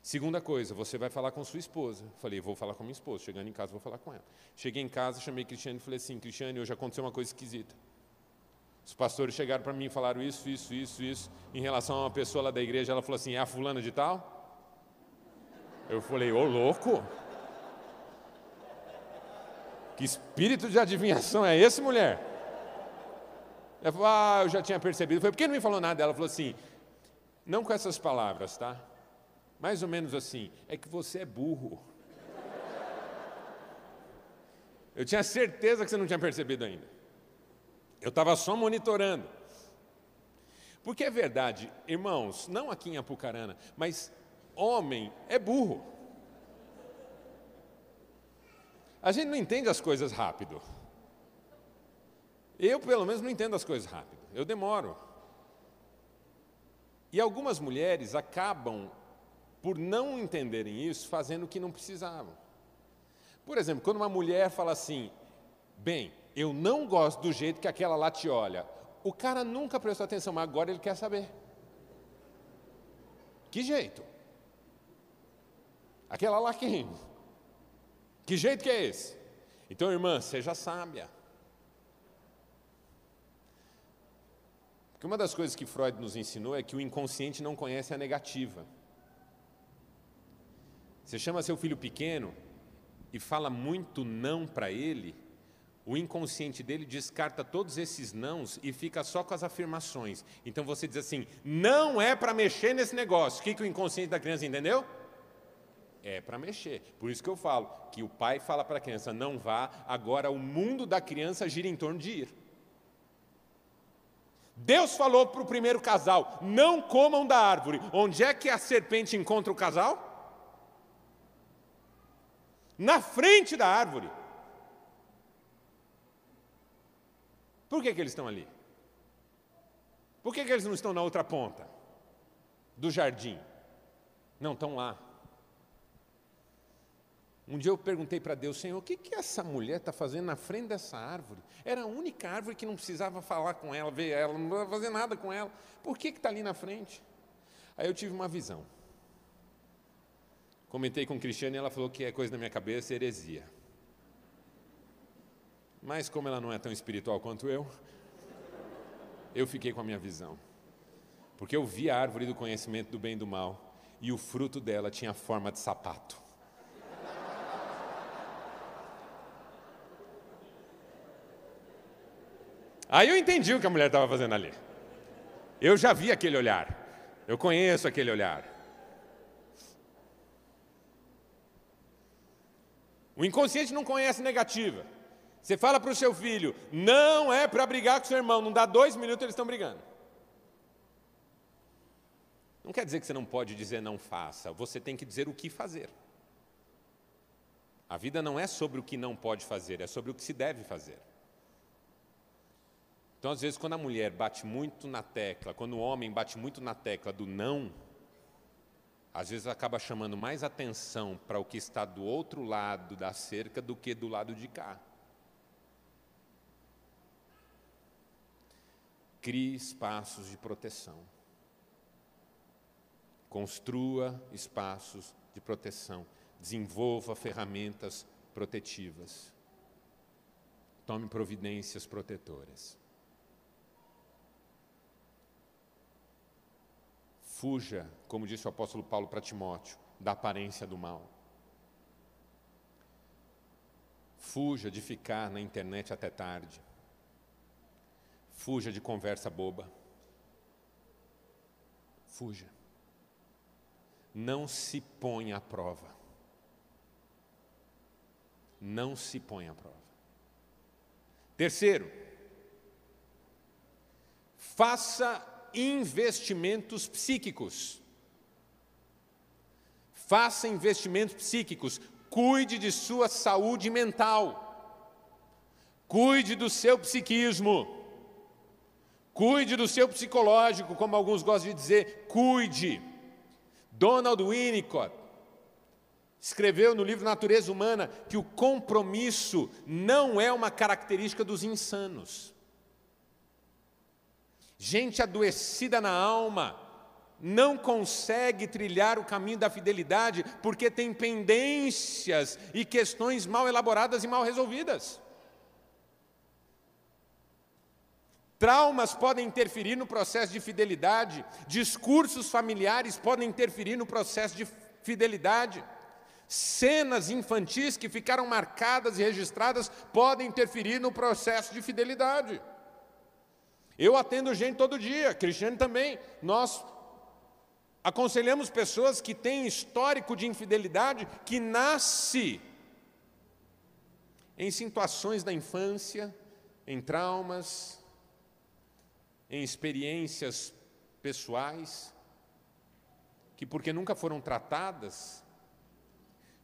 Segunda coisa, você vai falar com sua esposa. Falei, vou falar com minha esposa. Chegando em casa, vou falar com ela. Cheguei em casa, chamei Cristiane e falei assim: Cristiane, hoje aconteceu uma coisa esquisita. Os pastores chegaram para mim e falaram isso, isso, isso, isso. Em relação a uma pessoa lá da igreja, ela falou assim: é a fulana de tal? Eu falei, ô louco! Que espírito de adivinhação é esse, mulher? Ela falou, ah, eu já tinha percebido. Foi por que não me falou nada? Ela falou assim, não com essas palavras, tá? Mais ou menos assim, é que você é burro. Eu tinha certeza que você não tinha percebido ainda. Eu estava só monitorando. Porque é verdade, irmãos, não aqui em Apucarana, mas homem é burro. A gente não entende as coisas rápido. Eu, pelo menos, não entendo as coisas rápido. Eu demoro. E algumas mulheres acabam, por não entenderem isso, fazendo o que não precisavam. Por exemplo, quando uma mulher fala assim: Bem, eu não gosto do jeito que aquela lá te olha. O cara nunca prestou atenção, mas agora ele quer saber. Que jeito? Aquela lá quem? Que jeito que é esse? Então, irmã, seja sábia. Porque uma das coisas que Freud nos ensinou é que o inconsciente não conhece a negativa. Você chama seu filho pequeno e fala muito não para ele, o inconsciente dele descarta todos esses nãos e fica só com as afirmações. Então você diz assim: não é para mexer nesse negócio. O que, que o inconsciente da criança entendeu? É para mexer. Por isso que eu falo que o pai fala para a criança: não vá, agora o mundo da criança gira em torno de ir. Deus falou para o primeiro casal: não comam da árvore. Onde é que a serpente encontra o casal? Na frente da árvore. Por que, que eles estão ali? Por que, que eles não estão na outra ponta do jardim? Não, estão lá. Um dia eu perguntei para Deus, Senhor, o que, que essa mulher está fazendo na frente dessa árvore? Era a única árvore que não precisava falar com ela, ver ela, não precisava fazer nada com ela. Por que está ali na frente? Aí eu tive uma visão. Comentei com Cristiane e ela falou que é coisa da minha cabeça, heresia. Mas como ela não é tão espiritual quanto eu, eu fiquei com a minha visão. Porque eu vi a árvore do conhecimento do bem e do mal, e o fruto dela tinha forma de sapato. Aí eu entendi o que a mulher estava fazendo ali. Eu já vi aquele olhar. Eu conheço aquele olhar. O inconsciente não conhece negativa. Você fala para o seu filho, não é para brigar com seu irmão, não dá dois minutos eles estão brigando. Não quer dizer que você não pode dizer não faça, você tem que dizer o que fazer. A vida não é sobre o que não pode fazer, é sobre o que se deve fazer. Então, às vezes, quando a mulher bate muito na tecla, quando o homem bate muito na tecla do não, às vezes acaba chamando mais atenção para o que está do outro lado da cerca do que do lado de cá. Crie espaços de proteção. Construa espaços de proteção. Desenvolva ferramentas protetivas. Tome providências protetoras. Fuja, como disse o apóstolo Paulo para Timóteo, da aparência do mal. Fuja de ficar na internet até tarde. Fuja de conversa boba. Fuja. Não se ponha à prova. Não se ponha à prova. Terceiro, faça investimentos psíquicos. Faça investimentos psíquicos. Cuide de sua saúde mental. Cuide do seu psiquismo. Cuide do seu psicológico, como alguns gostam de dizer, cuide. Donald Winnicott escreveu no livro Natureza Humana que o compromisso não é uma característica dos insanos. Gente adoecida na alma não consegue trilhar o caminho da fidelidade porque tem pendências e questões mal elaboradas e mal resolvidas. Traumas podem interferir no processo de fidelidade, discursos familiares podem interferir no processo de fidelidade, cenas infantis que ficaram marcadas e registradas podem interferir no processo de fidelidade. Eu atendo gente todo dia, Cristiane também. Nós aconselhamos pessoas que têm histórico de infidelidade que nasce em situações da infância, em traumas, em experiências pessoais, que porque nunca foram tratadas,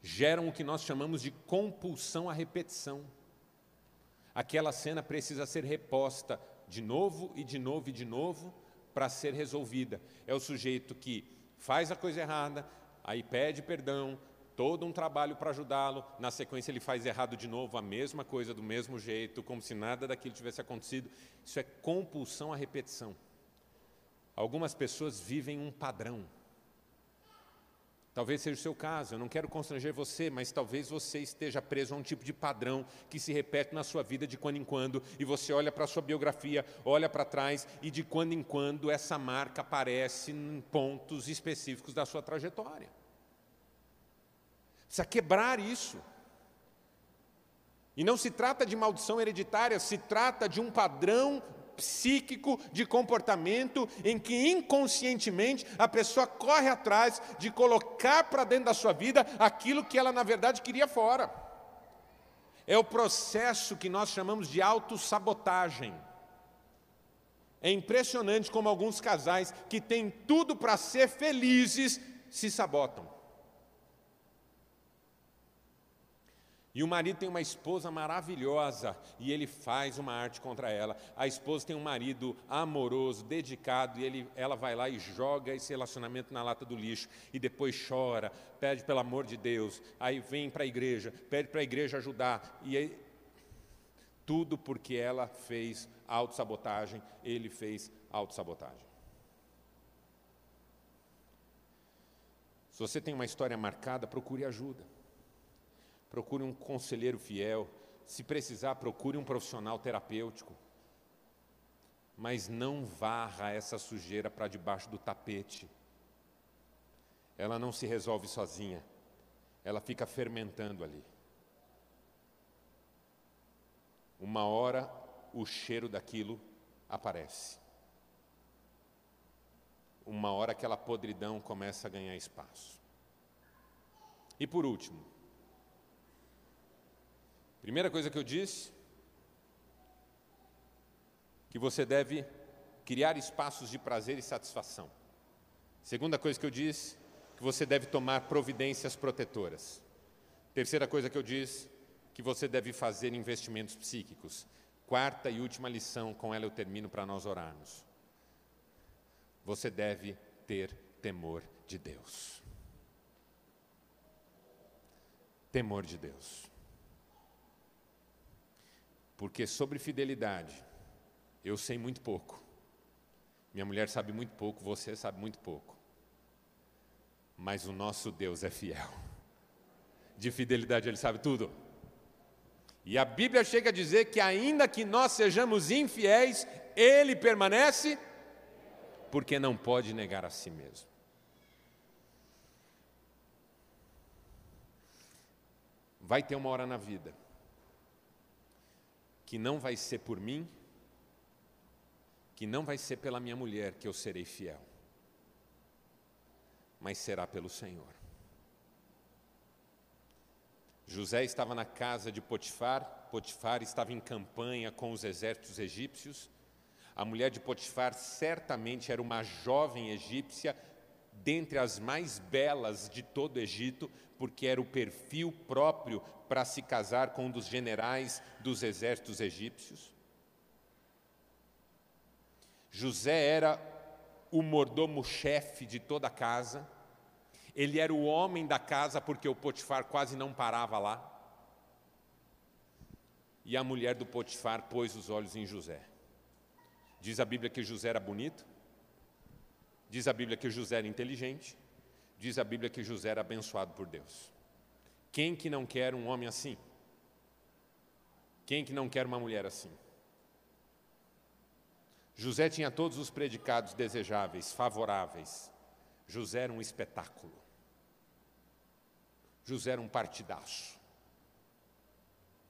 geram o que nós chamamos de compulsão à repetição. Aquela cena precisa ser reposta de novo e de novo e de novo para ser resolvida. É o sujeito que faz a coisa errada, aí pede perdão, todo um trabalho para ajudá-lo, na sequência ele faz errado de novo, a mesma coisa do mesmo jeito, como se nada daquilo tivesse acontecido. Isso é compulsão à repetição. Algumas pessoas vivem um padrão. Talvez seja o seu caso, eu não quero constranger você, mas talvez você esteja preso a um tipo de padrão que se repete na sua vida de quando em quando, e você olha para a sua biografia, olha para trás, e de quando em quando essa marca aparece em pontos específicos da sua trajetória. Precisa quebrar isso. E não se trata de maldição hereditária, se trata de um padrão psíquico de comportamento em que inconscientemente a pessoa corre atrás de colocar para dentro da sua vida aquilo que ela na verdade queria fora. É o processo que nós chamamos de autossabotagem. É impressionante como alguns casais que têm tudo para ser felizes se sabotam. E o marido tem uma esposa maravilhosa e ele faz uma arte contra ela. A esposa tem um marido amoroso, dedicado, e ele, ela vai lá e joga esse relacionamento na lata do lixo e depois chora, pede pelo amor de Deus, aí vem para a igreja, pede para a igreja ajudar. E aí, tudo porque ela fez autossabotagem, ele fez autossabotagem. Se você tem uma história marcada, procure ajuda procure um conselheiro fiel. Se precisar, procure um profissional terapêutico. Mas não varra essa sujeira para debaixo do tapete. Ela não se resolve sozinha. Ela fica fermentando ali. Uma hora o cheiro daquilo aparece. Uma hora aquela podridão começa a ganhar espaço. E por último, Primeira coisa que eu disse, que você deve criar espaços de prazer e satisfação. Segunda coisa que eu disse, que você deve tomar providências protetoras. Terceira coisa que eu disse, que você deve fazer investimentos psíquicos. Quarta e última lição, com ela eu termino para nós orarmos. Você deve ter temor de Deus. Temor de Deus. Porque sobre fidelidade, eu sei muito pouco. Minha mulher sabe muito pouco, você sabe muito pouco. Mas o nosso Deus é fiel. De fidelidade ele sabe tudo. E a Bíblia chega a dizer que, ainda que nós sejamos infiéis, ele permanece, porque não pode negar a si mesmo. Vai ter uma hora na vida que não vai ser por mim, que não vai ser pela minha mulher que eu serei fiel, mas será pelo Senhor. José estava na casa de Potifar, Potifar estava em campanha com os exércitos egípcios. A mulher de Potifar certamente era uma jovem egípcia, dentre as mais belas de todo o Egito, porque era o perfil próprio para se casar com um dos generais dos exércitos egípcios. José era o mordomo-chefe de toda a casa. Ele era o homem da casa porque o Potifar quase não parava lá. E a mulher do Potifar pôs os olhos em José. Diz a Bíblia que José era bonito. Diz a Bíblia que José era inteligente. Diz a Bíblia que José era abençoado por Deus. Quem que não quer um homem assim? Quem que não quer uma mulher assim? José tinha todos os predicados desejáveis, favoráveis. José era um espetáculo. José era um partidaço.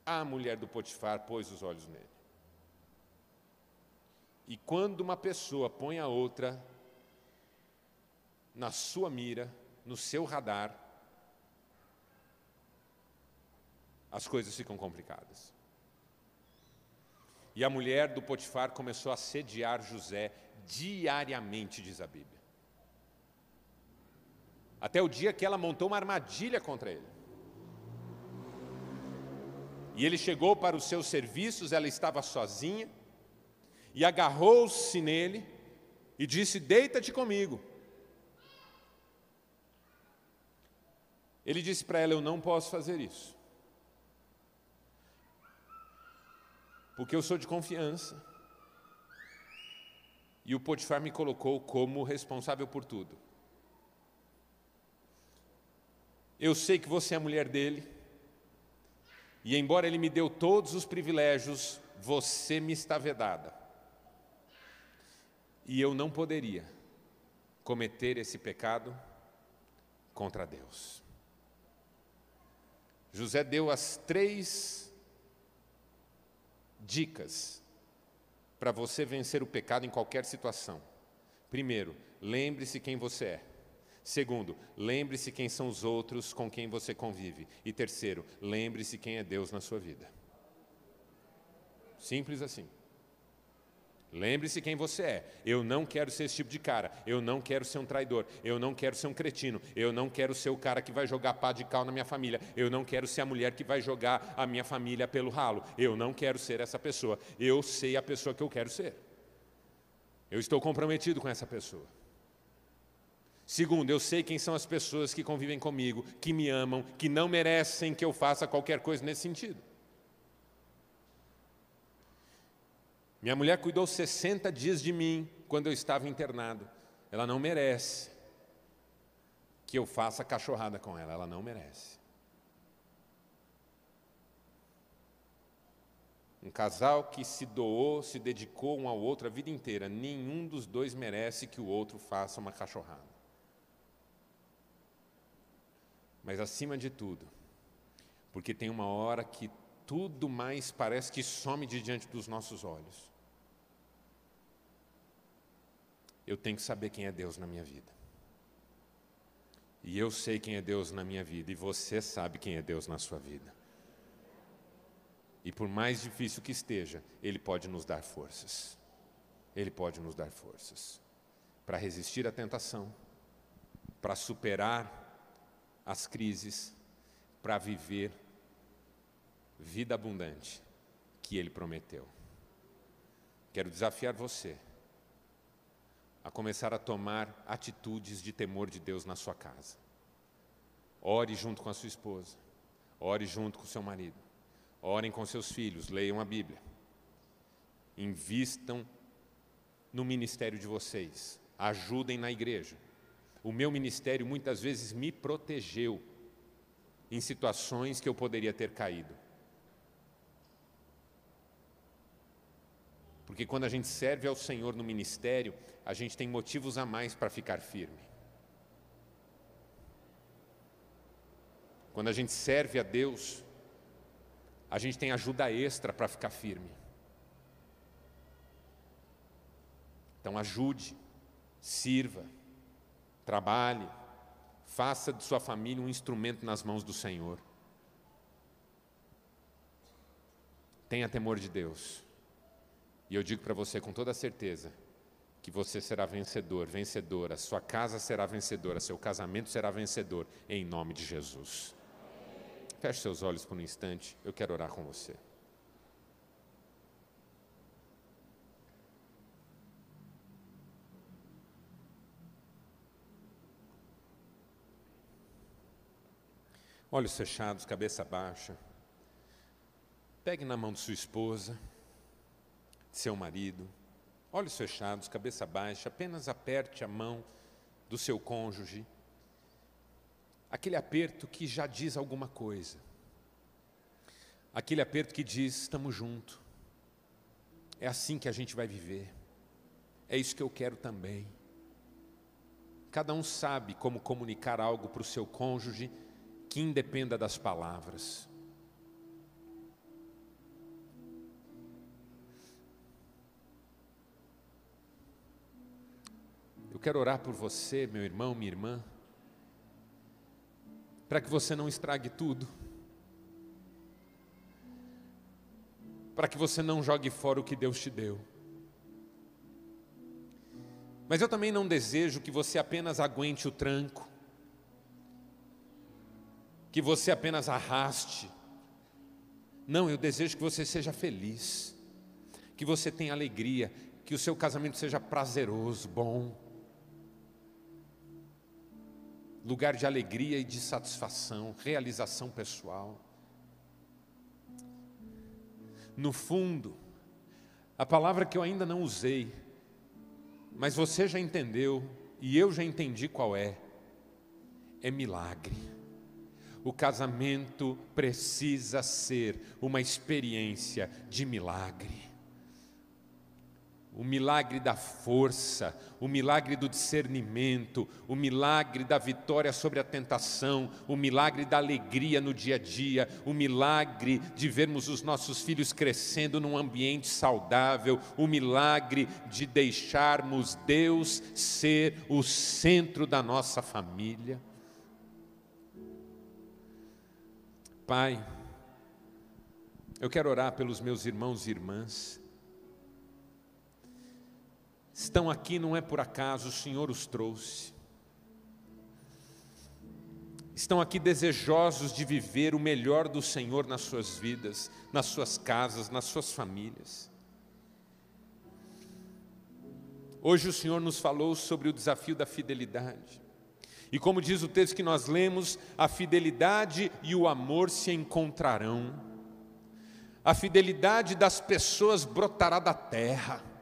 A mulher do Potifar pôs os olhos nele. E quando uma pessoa põe a outra na sua mira, no seu radar, as coisas ficam complicadas. E a mulher do Potifar começou a sediar José diariamente, diz a Bíblia. Até o dia que ela montou uma armadilha contra ele. E ele chegou para os seus serviços, ela estava sozinha, e agarrou-se nele e disse: Deita-te comigo. Ele disse para ela: Eu não posso fazer isso. Porque eu sou de confiança. E o Potifar me colocou como responsável por tudo. Eu sei que você é a mulher dele. E embora ele me deu todos os privilégios, você me está vedada. E eu não poderia cometer esse pecado contra Deus. José deu as três dicas para você vencer o pecado em qualquer situação. Primeiro, lembre-se quem você é. Segundo, lembre-se quem são os outros com quem você convive. E terceiro, lembre-se quem é Deus na sua vida. Simples assim. Lembre-se quem você é. Eu não quero ser esse tipo de cara. Eu não quero ser um traidor. Eu não quero ser um cretino. Eu não quero ser o cara que vai jogar pá de cal na minha família. Eu não quero ser a mulher que vai jogar a minha família pelo ralo. Eu não quero ser essa pessoa. Eu sei a pessoa que eu quero ser. Eu estou comprometido com essa pessoa. Segundo, eu sei quem são as pessoas que convivem comigo, que me amam, que não merecem que eu faça qualquer coisa nesse sentido. Minha mulher cuidou 60 dias de mim quando eu estava internado. Ela não merece que eu faça cachorrada com ela, ela não merece. Um casal que se doou, se dedicou um ao outro a vida inteira, nenhum dos dois merece que o outro faça uma cachorrada. Mas acima de tudo, porque tem uma hora que tudo mais parece que some de diante dos nossos olhos eu tenho que saber quem é Deus na minha vida. E eu sei quem é Deus na minha vida, e você sabe quem é Deus na sua vida. E por mais difícil que esteja, Ele pode nos dar forças. Ele pode nos dar forças para resistir à tentação, para superar as crises, para viver vida abundante que Ele prometeu. Quero desafiar você a começar a tomar atitudes de temor de Deus na sua casa. Ore junto com a sua esposa, ore junto com o seu marido, orem com seus filhos, leiam a Bíblia, invistam no ministério de vocês, ajudem na igreja, O meu ministério muitas vezes me protegeu em situações que eu poderia ter caído. Porque quando a gente serve ao Senhor no ministério, a gente tem motivos a mais para ficar firme. Quando a gente serve a Deus, a gente tem ajuda extra para ficar firme. Então ajude, sirva, trabalhe, faça de sua família um instrumento nas mãos do Senhor. Tenha temor de Deus. E eu digo para você com toda certeza que você será vencedor, vencedora, sua casa será vencedora, seu casamento será vencedor, em nome de Jesus. Feche seus olhos por um instante, eu quero orar com você. Olhos fechados, cabeça baixa. Pegue na mão de sua esposa seu marido, olhos fechados, cabeça baixa, apenas aperte a mão do seu cônjuge. Aquele aperto que já diz alguma coisa. Aquele aperto que diz: estamos juntos. É assim que a gente vai viver. É isso que eu quero também. Cada um sabe como comunicar algo para o seu cônjuge que independa das palavras. Quero orar por você, meu irmão, minha irmã, para que você não estrague tudo, para que você não jogue fora o que Deus te deu. Mas eu também não desejo que você apenas aguente o tranco, que você apenas arraste. Não, eu desejo que você seja feliz, que você tenha alegria, que o seu casamento seja prazeroso, bom lugar de alegria e de satisfação, realização pessoal. No fundo, a palavra que eu ainda não usei, mas você já entendeu e eu já entendi qual é, é milagre. O casamento precisa ser uma experiência de milagre o milagre da força, o milagre do discernimento, o milagre da vitória sobre a tentação, o milagre da alegria no dia a dia, o milagre de vermos os nossos filhos crescendo num ambiente saudável, o milagre de deixarmos Deus ser o centro da nossa família. Pai, eu quero orar pelos meus irmãos e irmãs estão aqui não é por acaso, o Senhor os trouxe. Estão aqui desejosos de viver o melhor do Senhor nas suas vidas, nas suas casas, nas suas famílias. Hoje o Senhor nos falou sobre o desafio da fidelidade. E como diz o texto que nós lemos, a fidelidade e o amor se encontrarão. A fidelidade das pessoas brotará da terra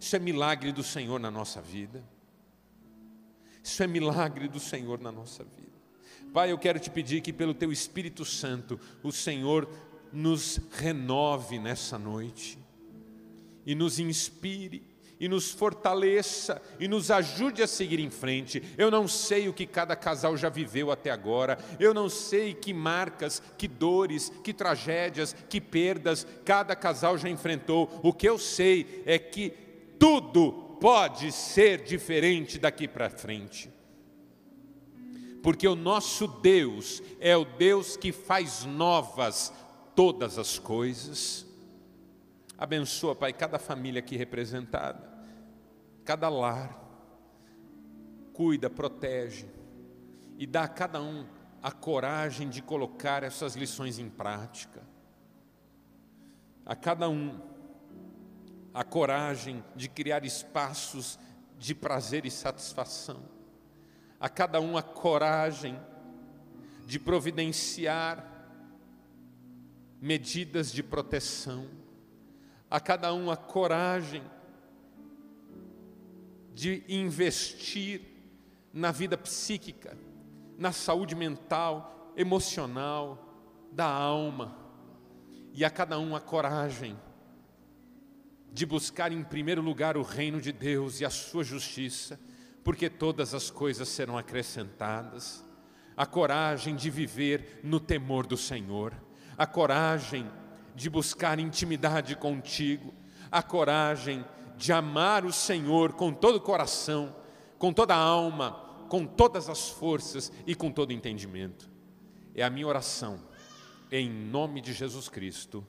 isso é milagre do Senhor na nossa vida. Isso é milagre do Senhor na nossa vida. Pai, eu quero te pedir que pelo teu Espírito Santo, o Senhor nos renove nessa noite e nos inspire e nos fortaleça e nos ajude a seguir em frente. Eu não sei o que cada casal já viveu até agora, eu não sei que marcas, que dores, que tragédias, que perdas cada casal já enfrentou. O que eu sei é que tudo pode ser diferente daqui para frente. Porque o nosso Deus é o Deus que faz novas todas as coisas. Abençoa, Pai, cada família aqui representada, cada lar. Cuida, protege e dá a cada um a coragem de colocar essas lições em prática. A cada um a coragem de criar espaços de prazer e satisfação, a cada um a coragem de providenciar medidas de proteção, a cada um a coragem de investir na vida psíquica, na saúde mental, emocional, da alma. E a cada um a coragem de buscar em primeiro lugar o reino de Deus e a sua justiça, porque todas as coisas serão acrescentadas. A coragem de viver no temor do Senhor, a coragem de buscar intimidade contigo, a coragem de amar o Senhor com todo o coração, com toda a alma, com todas as forças e com todo o entendimento. É a minha oração, em nome de Jesus Cristo.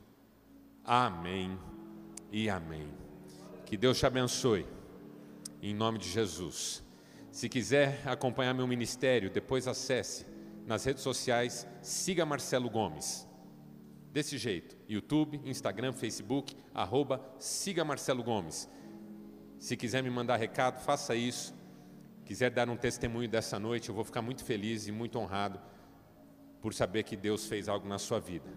Amém e amém. Que Deus te abençoe, em nome de Jesus. Se quiser acompanhar meu ministério, depois acesse nas redes sociais, siga Marcelo Gomes. Desse jeito, YouTube, Instagram, Facebook, arroba, siga Marcelo Gomes. Se quiser me mandar recado, faça isso. Quiser dar um testemunho dessa noite, eu vou ficar muito feliz e muito honrado por saber que Deus fez algo na sua vida.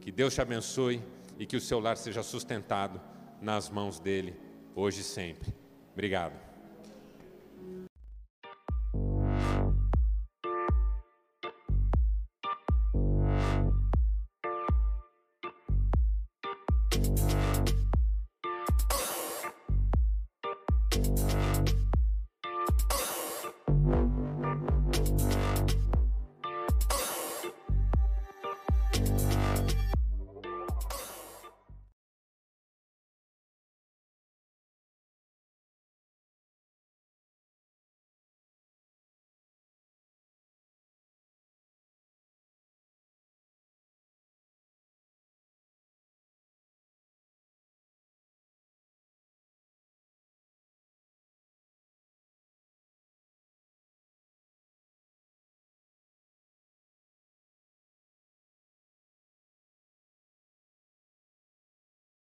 Que Deus te abençoe e que o seu lar seja sustentado nas mãos dele, hoje e sempre. Obrigado.